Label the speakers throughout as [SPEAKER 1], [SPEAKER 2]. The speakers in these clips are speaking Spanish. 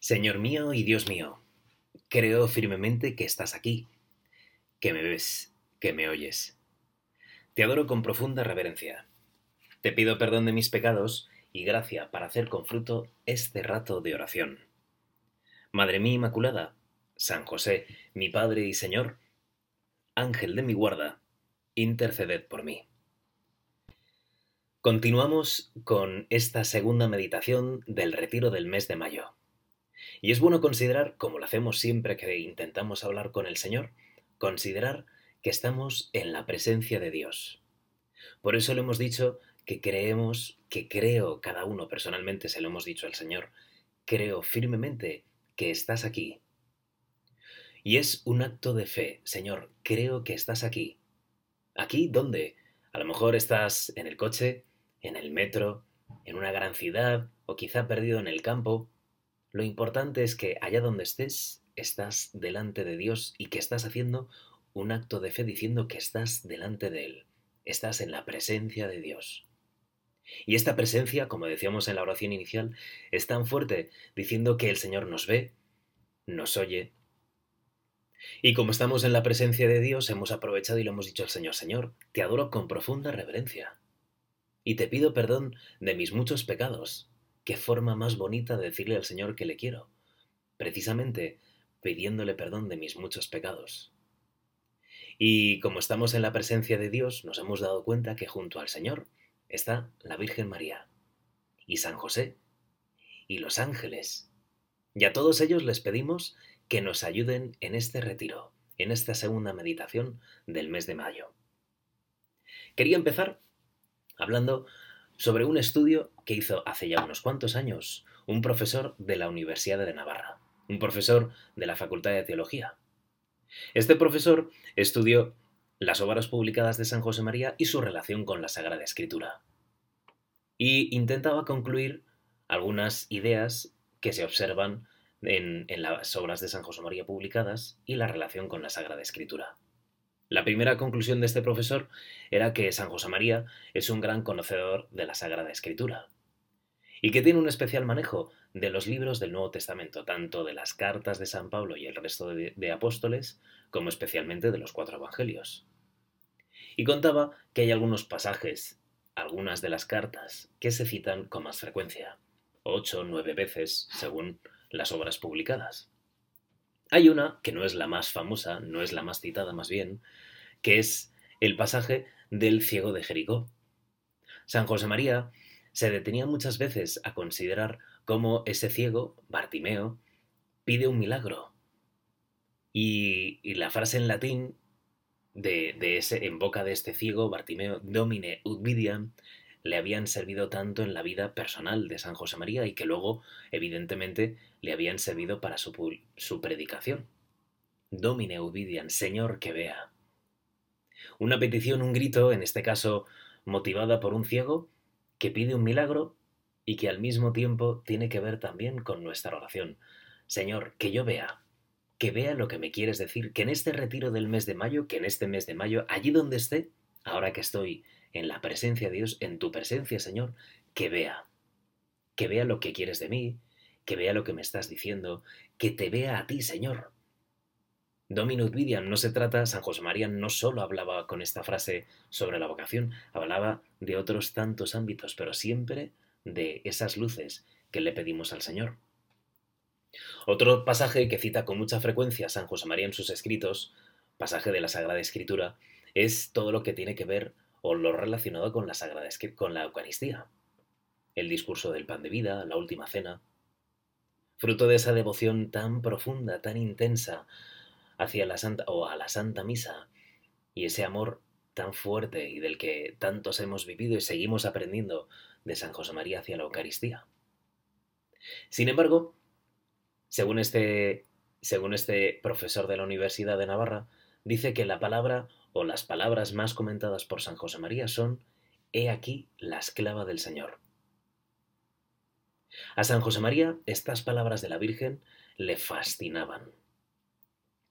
[SPEAKER 1] Señor mío y Dios mío, creo firmemente que estás aquí, que me ves, que me oyes. Te adoro con profunda reverencia. Te pido perdón de mis pecados y gracia para hacer con fruto este rato de oración. Madre mía Inmaculada, San José, mi Padre y Señor, Ángel de mi guarda, interceded por mí. Continuamos con esta segunda meditación del retiro del mes de mayo. Y es bueno considerar, como lo hacemos siempre que intentamos hablar con el Señor, considerar que estamos en la presencia de Dios. Por eso le hemos dicho que creemos, que creo, cada uno personalmente se lo hemos dicho al Señor, creo firmemente que estás aquí. Y es un acto de fe, Señor, creo que estás aquí. ¿Aquí dónde? A lo mejor estás en el coche, en el metro, en una gran ciudad o quizá perdido en el campo, lo importante es que allá donde estés, estás delante de Dios y que estás haciendo un acto de fe diciendo que estás delante de Él. Estás en la presencia de Dios. Y esta presencia, como decíamos en la oración inicial, es tan fuerte diciendo que el Señor nos ve, nos oye. Y como estamos en la presencia de Dios, hemos aprovechado y le hemos dicho al Señor, Señor, te adoro con profunda reverencia. Y te pido perdón de mis muchos pecados, qué forma más bonita de decirle al Señor que le quiero, precisamente pidiéndole perdón de mis muchos pecados. Y como estamos en la presencia de Dios, nos hemos dado cuenta que junto al Señor está la Virgen María y San José y los ángeles. Y a todos ellos les pedimos que nos ayuden en este retiro, en esta segunda meditación del mes de mayo. Quería empezar hablando sobre un estudio que hizo hace ya unos cuantos años un profesor de la Universidad de Navarra, un profesor de la Facultad de Teología. Este profesor estudió las obras publicadas de San José María y su relación con la Sagrada Escritura. Y intentaba concluir algunas ideas que se observan en, en, las obras de San José María publicadas y la relación con la Sagrada Escritura. La primera conclusión de este profesor era que San José María es un gran conocedor de la Sagrada Escritura y que tiene un especial manejo de los libros del Nuevo Testamento, tanto de las cartas de San Pablo y el resto de, de apóstoles, como especialmente de los cuatro evangelios. Y contaba que hay algunos pasajes, algunas de las cartas, que se citan con más frecuencia, ocho o nueve veces según las obras publicadas. Hay una, que no es la más famosa, no es la más citada más bien, que es el pasaje del ciego de Jericó. San José María se detenía muchas veces a considerar cómo ese ciego, Bartimeo, pide un milagro. Y, y la frase en latín de, de, ese, en boca de este ciego, Bartimeo, Domine ut vidiam, le habían servido tanto en la vida personal de San José María y que luego, evidentemente, le habían servido para su, su predicación. Domine Ovidian, Señor que vea. Una petición, un grito, en este caso motivada por un ciego, que pide un milagro y que al mismo tiempo tiene que ver también con nuestra oración. Señor, que yo vea, que vea lo que me quieres decir, que en este retiro del mes de mayo, que en este mes de mayo, allí donde esté, ahora que estoy en la presencia de Dios, en tu presencia, Señor, que vea, que vea lo que quieres de mí, que vea lo que me estás diciendo, que te vea a ti, Señor. Dominus Vidiam no se trata, San José María no solo hablaba con esta frase sobre la vocación, hablaba de otros tantos ámbitos, pero siempre de esas luces que le pedimos al Señor. Otro pasaje que cita con mucha frecuencia San José María en sus escritos, pasaje de la Sagrada Escritura, es todo lo que tiene que ver o lo relacionado con la Sagrada con la Eucaristía. El discurso del pan de vida, la última cena. Fruto de esa devoción tan profunda, tan intensa hacia la Santa o a la Santa Misa y ese amor tan fuerte y del que tantos hemos vivido y seguimos aprendiendo de San José María hacia la Eucaristía. Sin embargo, según este, según este profesor de la Universidad de Navarra, dice que la palabra o las palabras más comentadas por San José María son He aquí la esclava del Señor. A San José María estas palabras de la Virgen le fascinaban.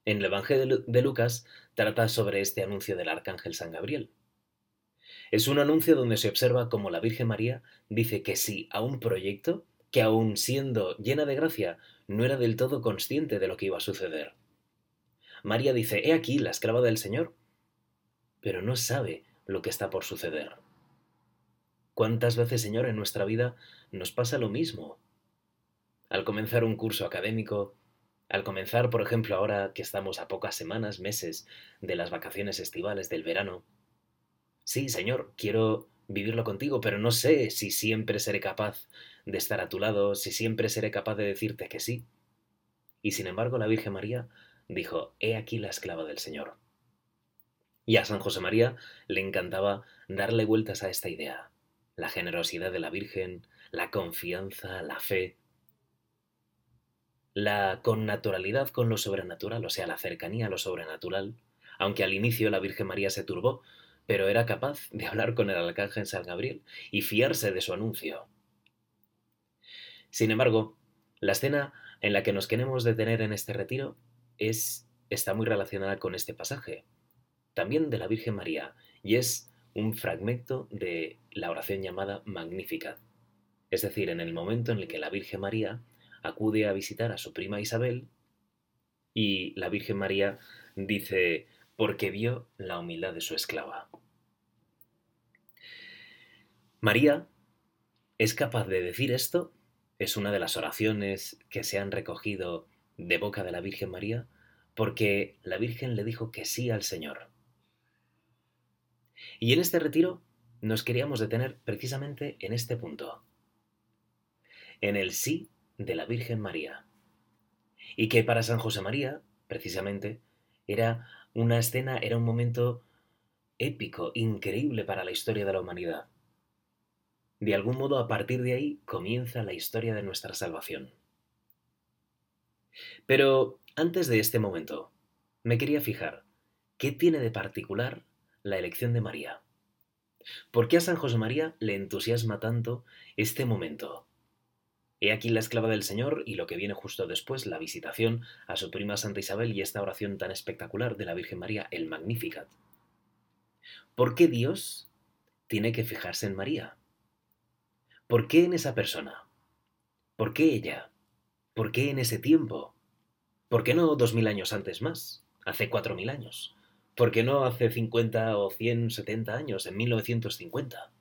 [SPEAKER 1] En el Evangelio de Lucas trata sobre este anuncio del arcángel San Gabriel. Es un anuncio donde se observa cómo la Virgen María dice que sí a un proyecto que aun siendo llena de gracia, no era del todo consciente de lo que iba a suceder. María dice, He aquí la esclava del Señor, pero no sabe lo que está por suceder. ¿Cuántas veces, Señor, en nuestra vida nos pasa lo mismo? Al comenzar un curso académico, al comenzar, por ejemplo, ahora que estamos a pocas semanas, meses de las vacaciones estivales del verano, sí, Señor, quiero vivirlo contigo, pero no sé si siempre seré capaz de estar a tu lado, si siempre seré capaz de decirte que sí. Y sin embargo, la Virgen María dijo, He aquí la esclava del Señor. Y a San José María le encantaba darle vueltas a esta idea. La generosidad de la Virgen, la confianza, la fe, la connaturalidad con lo sobrenatural, o sea, la cercanía a lo sobrenatural, aunque al inicio la Virgen María se turbó, pero era capaz de hablar con el arcángel San Gabriel y fiarse de su anuncio. Sin embargo, la escena en la que nos queremos detener en este retiro es, está muy relacionada con este pasaje, también de la Virgen María, y es un fragmento de la oración llamada Magnificat. Es decir, en el momento en el que la Virgen María acude a visitar a su prima Isabel y la Virgen María dice, porque vio la humildad de su esclava. María es capaz de decir esto, es una de las oraciones que se han recogido de boca de la Virgen María, porque la Virgen le dijo que sí al Señor. Y en este retiro nos queríamos detener precisamente en este punto, en el sí de la Virgen María. Y que para San José María, precisamente, era una escena, era un momento épico, increíble para la historia de la humanidad. De algún modo, a partir de ahí comienza la historia de nuestra salvación. Pero antes de este momento, me quería fijar, ¿qué tiene de particular la elección de María? ¿Por qué a San José María le entusiasma tanto este momento? He aquí la esclava del Señor y lo que viene justo después, la visitación a su prima Santa Isabel y esta oración tan espectacular de la Virgen María, el Magnificat. ¿Por qué Dios tiene que fijarse en María? ¿Por qué en esa persona? ¿Por qué ella? ¿Por qué en ese tiempo? ¿Por qué no dos mil años antes más? Hace cuatro mil años. ¿Por qué no hace cincuenta o cien setenta años, en 1950?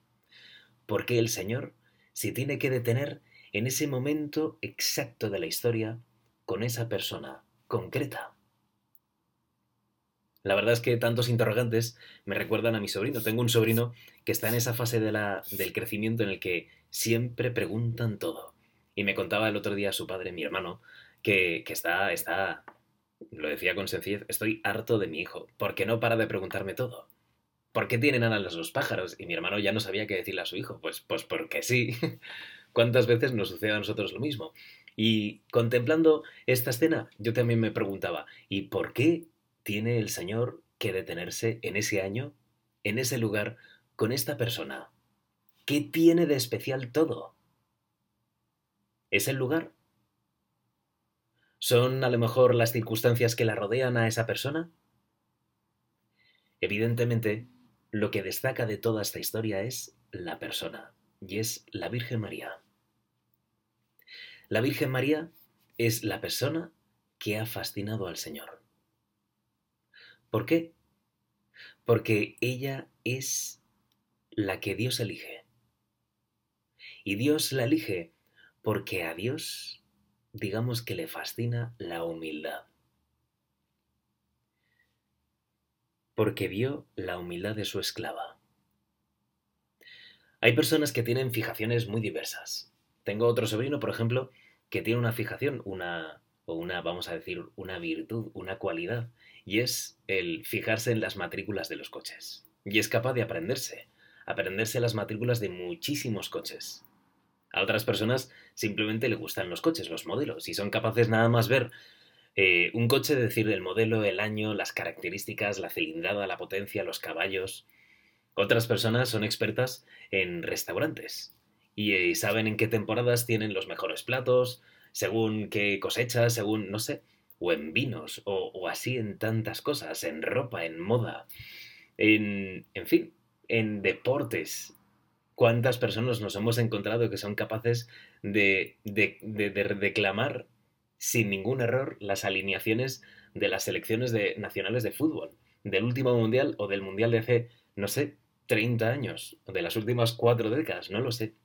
[SPEAKER 1] ¿Por qué el Señor se tiene que detener en ese momento exacto de la historia con esa persona concreta. La verdad es que tantos interrogantes me recuerdan a mi sobrino. Tengo un sobrino que está en esa fase de la, del crecimiento en el que siempre preguntan todo. Y me contaba el otro día su padre, mi hermano, que, que está, está, lo decía con sencillez, estoy harto de mi hijo, porque no para de preguntarme todo. ¿Por qué tienen alas los pájaros? Y mi hermano ya no sabía qué decirle a su hijo. Pues, pues porque sí. ¿Cuántas veces nos sucede a nosotros lo mismo? Y contemplando esta escena, yo también me preguntaba, ¿y por qué tiene el Señor que detenerse en ese año, en ese lugar, con esta persona? ¿Qué tiene de especial todo? ¿Es el lugar? ¿Son a lo mejor las circunstancias que la rodean a esa persona? Evidentemente, lo que destaca de toda esta historia es la persona y es la Virgen María. La Virgen María es la persona que ha fascinado al Señor. ¿Por qué? Porque ella es la que Dios elige. Y Dios la elige porque a Dios, digamos que le fascina la humildad. Porque vio la humildad de su esclava. Hay personas que tienen fijaciones muy diversas. Tengo otro sobrino, por ejemplo, que tiene una fijación, una, o una, vamos a decir, una virtud, una cualidad, y es el fijarse en las matrículas de los coches. Y es capaz de aprenderse, aprenderse las matrículas de muchísimos coches. A otras personas simplemente le gustan los coches, los modelos, y son capaces nada más ver eh, un coche, decir el modelo, el año, las características, la cilindrada, la potencia, los caballos, otras personas son expertas en restaurantes y eh, saben en qué temporadas tienen los mejores platos, según qué cosechas, según, no sé, o en vinos, o, así en tantas cosas, en ropa, en moda, en, en fin, en deportes. ¿Cuántas personas nos hemos encontrado que son capaces de, de, de, de reclamar sin ningún error las alineaciones de las selecciones de, nacionales de fútbol, del último mundial o del mundial de hace, no sé, 30 años, de las últimas cuatro décadas, no lo sé.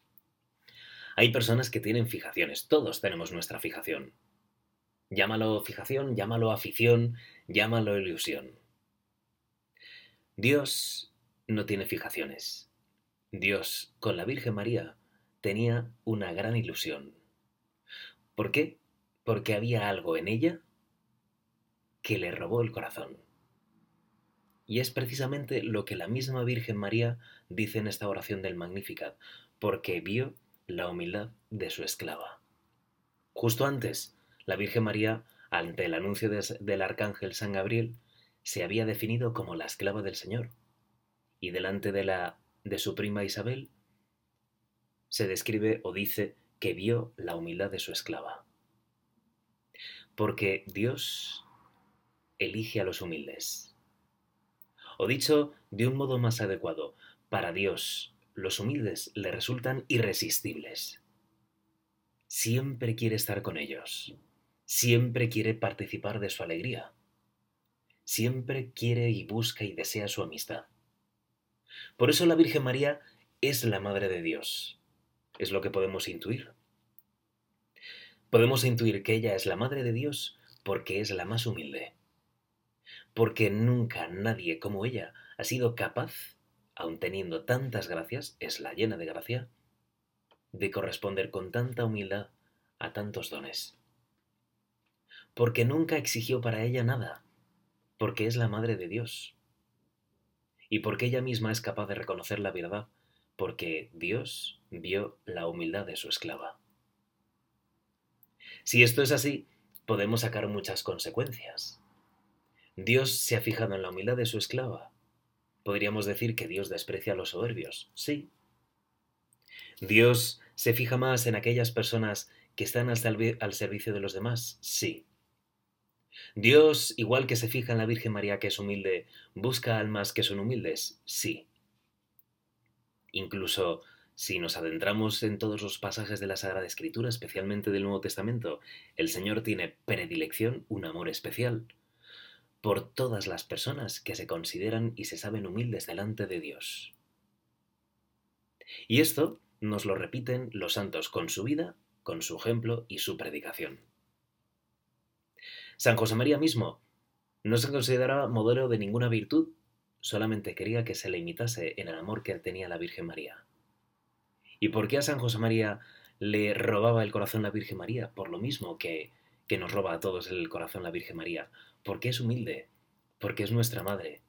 [SPEAKER 1] Hay personas que tienen fijaciones, todos tenemos nuestra fijación. Llámalo fijación, llámalo afición, llámalo ilusión. Dios no tiene fijaciones. Dios, con la Virgen María, tenía una gran ilusión. ¿Por qué? Porque había algo en ella que le robó el corazón. Y es precisamente lo que la misma Virgen María dice en esta oración del Magnificat, porque vio la humildad de su esclava. Justo antes, la Virgen María, ante el anuncio del arcángel San Gabriel, se había definido como la esclava del Señor, y delante de, la, de su prima Isabel se describe o dice que vio la humildad de su esclava. Porque Dios elige a los humildes. O dicho de un modo más adecuado, para Dios los humildes le resultan irresistibles. Siempre quiere estar con ellos, siempre quiere participar de su alegría, siempre quiere y busca y desea su amistad. Por eso la Virgen María es la Madre de Dios, es lo que podemos intuir. Podemos intuir que ella es la Madre de Dios porque es la más humilde, porque nunca nadie como ella ha sido capaz, aun teniendo tantas gracias, es la llena de gracia, de corresponder con tanta humildad a tantos dones. Porque nunca exigió para ella nada, porque es la Madre de Dios. Y porque ella misma es capaz de reconocer la verdad, porque Dios vio la humildad de su esclava. Si esto es así, podemos sacar muchas consecuencias. Dios se ha fijado en la humildad de su esclava. Podríamos decir que Dios desprecia a los soberbios, sí. Dios se fija más en aquellas personas que están al, servicio de los demás, sí. Dios, igual que se fija en la Virgen María que es humilde, busca almas que son humildes, sí. Incluso si nos adentramos en todos los pasajes de la Sagrada Escritura, especialmente del Nuevo Testamento, el Señor tiene predilección, un amor especial por todas las personas que se consideran y se saben humildes delante de Dios. Y esto nos lo repiten los santos con su vida, con su ejemplo y su predicación. San José María mismo no se consideraba modelo de ninguna virtud, solamente quería que se le imitase en el amor que tenía la Virgen María. ¿Y por qué a San José María le robaba el corazón la Virgen María? Por lo mismo que, que nos roba a todos el corazón la Virgen María, porque es humilde, porque es nuestra madre,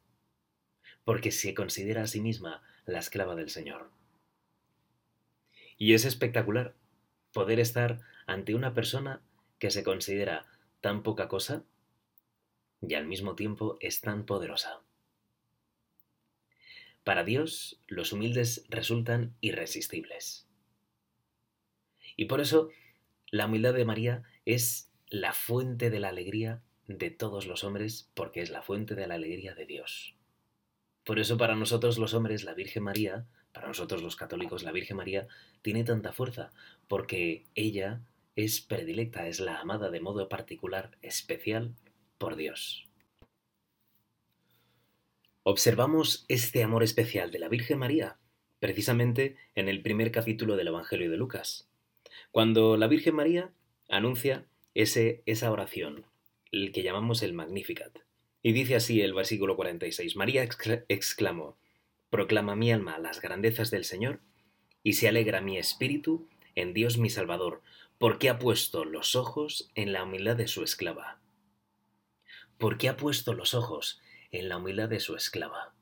[SPEAKER 1] porque se considera a sí misma la esclava del Señor. Y es espectacular poder estar ante una persona que se considera tan poca cosa y al mismo tiempo es tan poderosa. Para Dios, los humildes resultan irresistibles. Y por eso, la humildad de María es la fuente de la alegría de todos los hombres porque es la fuente de la alegría de Dios. Por eso para nosotros los hombres la Virgen María, para nosotros los católicos la Virgen María, tiene tanta fuerza porque ella es predilecta, es la amada de modo particular, especial, por Dios. Observamos este amor especial de la Virgen María precisamente en el primer capítulo del Evangelio de Lucas, cuando la Virgen María anuncia ese, esa oración el que llamamos el Magnificat. Y dice así el versículo 46, María exclamó, Proclama mi alma las grandezas del Señor, y se alegra mi espíritu en Dios mi Salvador, porque ha puesto los ojos en la humildad de su esclava. Porque ha puesto los ojos en la humildad de su esclava.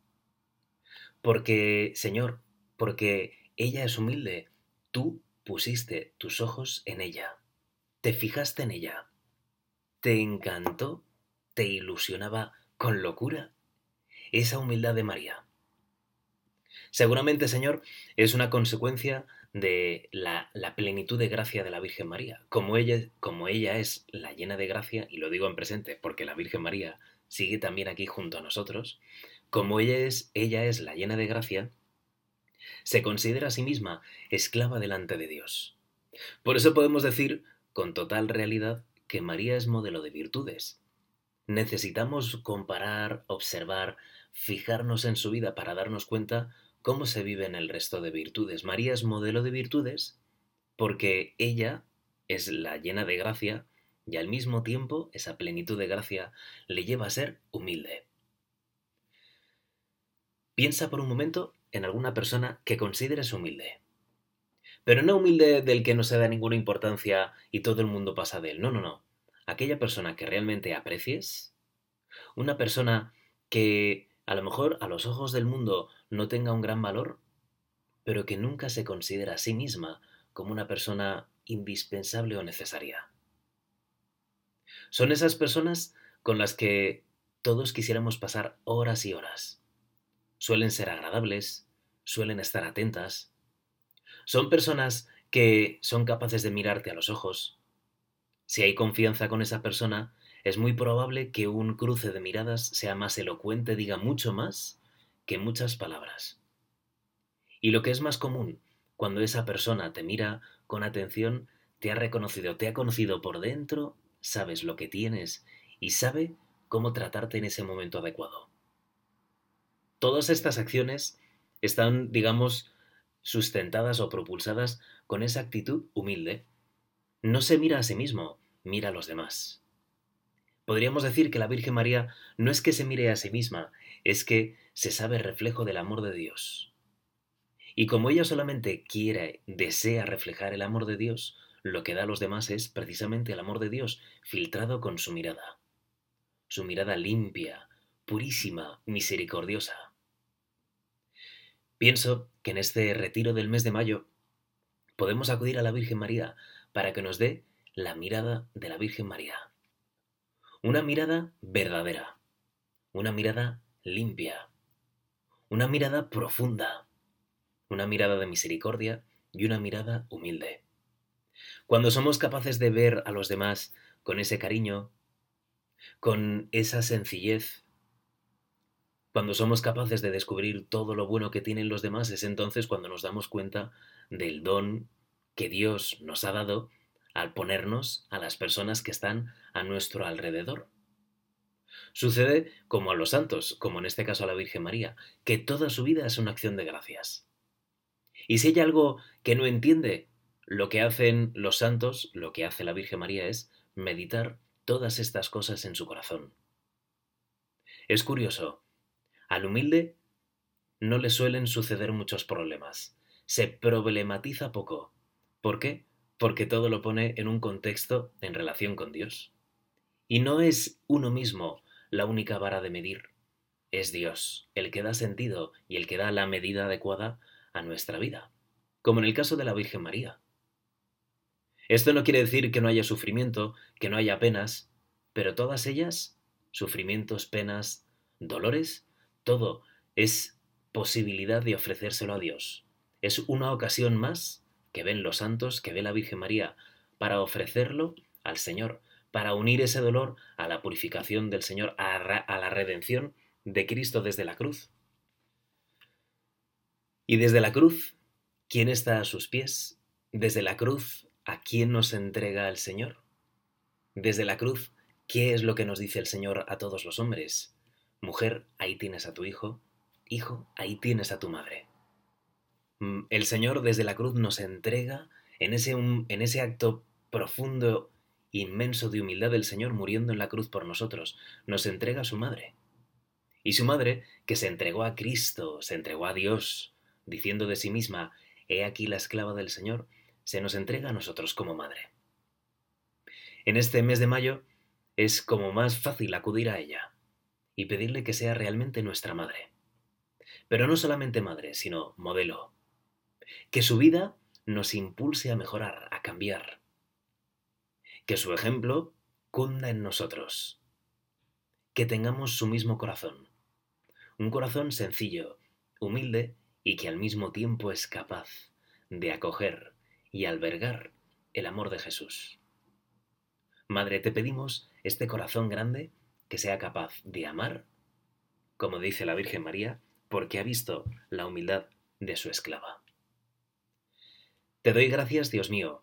[SPEAKER 1] Porque, Señor, porque ella es humilde, tú pusiste tus ojos en ella, te fijaste en ella, ¿Te encantó? ¿Te ilusionaba con locura? Esa humildad de María. Seguramente, Señor, es una consecuencia de la, plenitud de gracia de la Virgen María. Como ella, como ella es la llena de gracia, y lo digo en presente porque la Virgen María sigue también aquí junto a nosotros, como ella es, ella es la llena de gracia, Se considera a sí misma esclava delante de Dios. Por eso podemos decir con total realidad que María es modelo de virtudes. Necesitamos comparar, observar, fijarnos en su vida para darnos cuenta cómo se vive en el resto de virtudes. María es modelo de virtudes porque ella es la llena de gracia y al mismo tiempo esa plenitud de gracia le lleva a ser humilde. Piensa por un momento en alguna persona que consideres humilde. Pero no humilde del que no se da ninguna importancia y todo el mundo pasa de él. No, no, no. Aquella persona que realmente aprecies, una persona que a lo mejor a los ojos del mundo no tenga un gran valor, pero que nunca se considera a sí misma como una persona indispensable o necesaria. Son esas personas con las que todos quisiéramos pasar horas y horas. Suelen ser agradables, suelen estar atentas. Son personas que son capaces de mirarte a los ojos. Si hay confianza con esa persona, es muy probable que un cruce de miradas sea más elocuente, diga mucho más que muchas palabras. Y lo que es más común, cuando esa persona te mira con atención, te ha reconocido, te ha conocido por dentro, sabes lo que tienes y sabe cómo tratarte en ese momento adecuado. Todas estas acciones están, digamos, sustentadas o propulsadas con esa actitud humilde. No se mira a sí mismo, mira a los demás. Podríamos decir que la Virgen María no es que se mire a sí misma, es que se sabe reflejo del amor de Dios. Y como ella solamente quiere, desea reflejar el amor de Dios, lo que da a los demás es precisamente el amor de Dios, filtrado con su mirada. Su mirada limpia, purísima, misericordiosa. Pienso que en este retiro del mes de mayo podemos acudir a la Virgen María para que nos dé la mirada de la Virgen María. Una mirada verdadera, una mirada limpia, una mirada profunda, una mirada de misericordia y una mirada humilde. Cuando somos capaces de ver a los demás con ese cariño, con esa sencillez, cuando somos capaces de descubrir todo lo bueno que tienen los demás, es entonces cuando nos damos cuenta del don que Dios nos ha dado al ponernos a las personas que están a nuestro alrededor. Sucede como a los santos, como en este caso a la Virgen María, que toda su vida es una acción de gracias. Y si hay algo que no entiende, lo que hacen los santos, lo que hace la Virgen María es meditar todas estas cosas en su corazón. Es curioso, al humilde no le suelen suceder muchos problemas, se problematiza poco. ¿Por qué? porque todo lo pone en un contexto en relación con Dios. Y no es uno mismo la única vara de medir, es Dios el que da sentido y el que da la medida adecuada a nuestra vida, como en el caso de la Virgen María. Esto no quiere decir que no haya sufrimiento, que no haya penas, pero todas ellas, sufrimientos, penas, dolores, todo es posibilidad de ofrecérselo a Dios. Es una ocasión más que ven los santos, que ve la Virgen María, para ofrecerlo al Señor, para unir ese dolor a la purificación del Señor, a, la redención de Cristo desde la cruz. Y desde la cruz, ¿quién está a sus pies? Desde la cruz, ¿a quién nos entrega el Señor? Desde la cruz, ¿qué es lo que nos dice el Señor a todos los hombres? Mujer, ahí tienes a tu hijo. Hijo, ahí tienes a tu madre. Mm, el Señor desde la cruz nos entrega en ese, en ese acto profundo, inmenso de humildad del Señor muriendo en la cruz por nosotros, nos entrega a su madre. Y su madre, que se entregó a Cristo, se entregó a Dios, diciendo de sí misma, He aquí la esclava del Señor, se nos entrega a nosotros como madre. En este mes de mayo es como más fácil acudir a ella y pedirle que sea realmente nuestra madre. Pero no solamente madre, sino modelo, que su vida nos impulse a mejorar, a cambiar. Que su ejemplo cunda en nosotros. Que tengamos su mismo corazón. Un corazón sencillo, humilde y que al mismo tiempo es capaz de acoger y albergar el amor de Jesús. Madre, te pedimos este corazón grande que sea capaz de amar, como dice la Virgen María, porque ha visto la humildad de su esclava. Te doy gracias, Dios mío,